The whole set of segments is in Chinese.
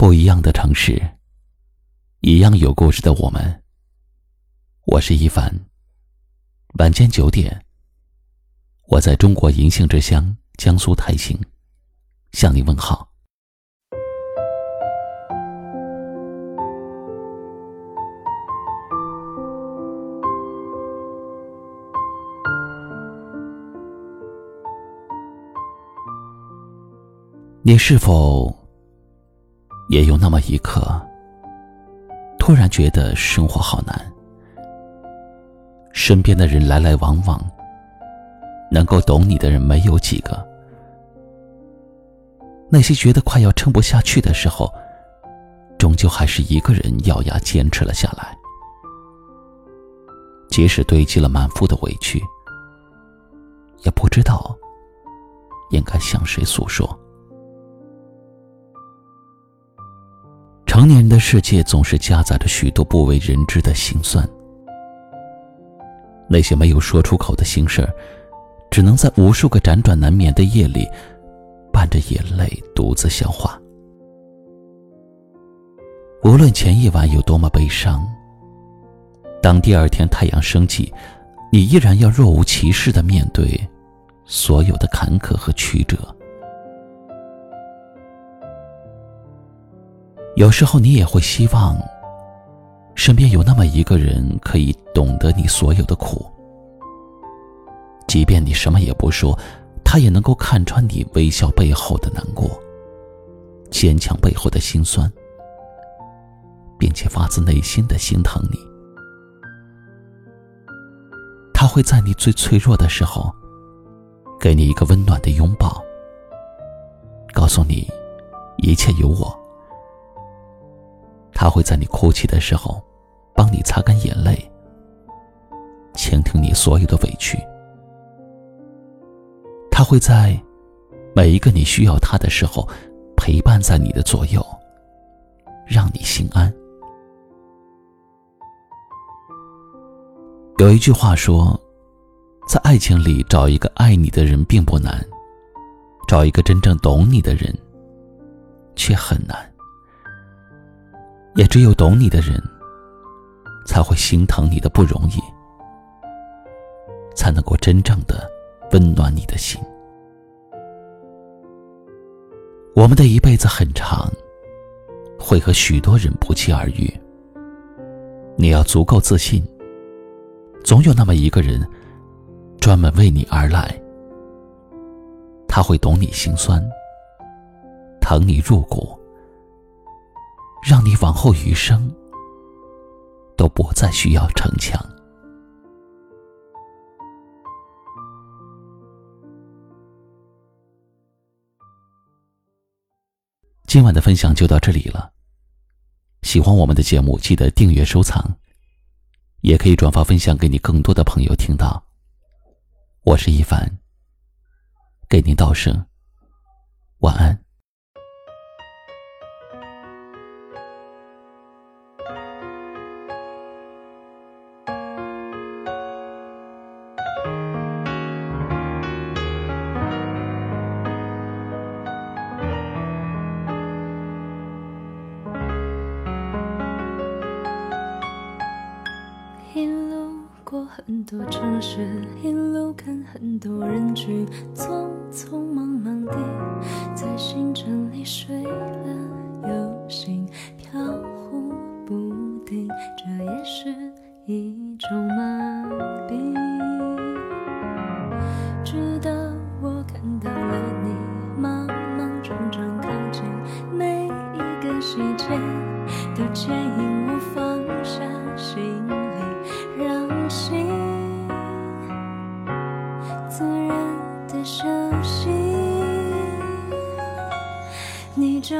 不一样的城市，一样有故事的我们。我是一凡。晚间九点，我在中国银杏之乡江苏泰兴向你问好。你是否也有那么一刻，突然觉得生活好难？身边的人来来往往，能够懂你的人没有几个。那些觉得快要撑不下去的时候，终究还是一个人咬牙坚持了下来。即使堆积了满腹的委屈，也不知道应该向谁诉说。成年人的世界总是夹杂着许多不为人知的心酸，那些没有说出口的心事儿，只能在无数个辗转难眠的夜里，伴着眼泪独自消化。无论前一晚有多么悲伤，当第二天太阳升起，你依然要若无其事的面对所有的坎坷和曲折。有时候你也会希望，身边有那么一个人可以懂得你所有的苦，即便你什么也不说，他也能够看穿你微笑背后的难过，坚强背后的心酸，并且发自内心的心疼你。他会在你最脆弱的时候，给你一个温暖的拥抱，告诉你一切有我。他会在你哭泣的时候，帮你擦干眼泪，倾听你所有的委屈。他会在每一个你需要他的时候，陪伴在你的左右，让你心安。有一句话说，在爱情里找一个爱你的人并不难，找一个真正懂你的人却很难。也只有懂你的人，才会心疼你的不容易，才能够真正的温暖你的心。我们的一辈子很长，会和许多人不期而遇。你要足够自信，总有那么一个人，专门为你而来。他会懂你心酸，疼你入骨。让你往后余生都不再需要逞强。今晚的分享就到这里了。喜欢我们的节目，记得订阅收藏，也可以转发分享给你更多的朋友听到。我是一凡，给您道声晚安。过很多城市，一路看很多人群，匆匆忙忙地在行程里睡了又醒，飘忽不定，这也是一种麻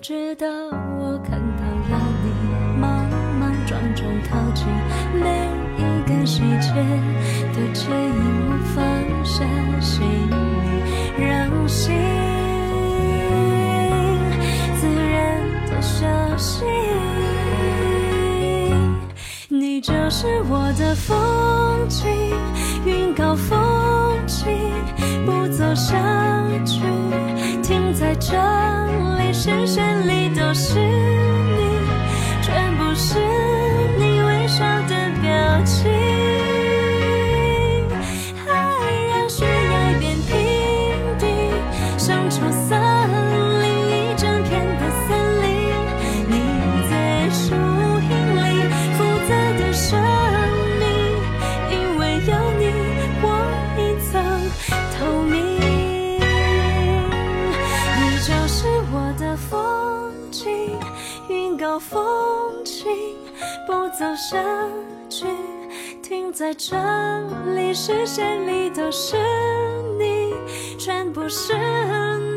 直到我看到了你莽莽撞撞靠近，每一个细节都牵引我放下心里，让心自然的休息。你就是我的风景，云高风轻，不走下去，视线里都是你，全部是你微笑的表情。爱让悬崖变平地，生出走下去，停在这里，视线里都是你，全部是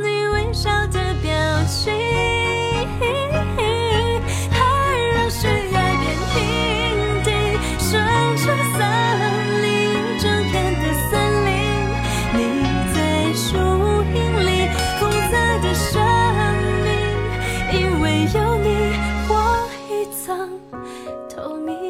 你微笑的表情。爱让悬崖变平地，生出森林一整片的森林。你在树荫里复杂的生命，因为有你，我一层透明。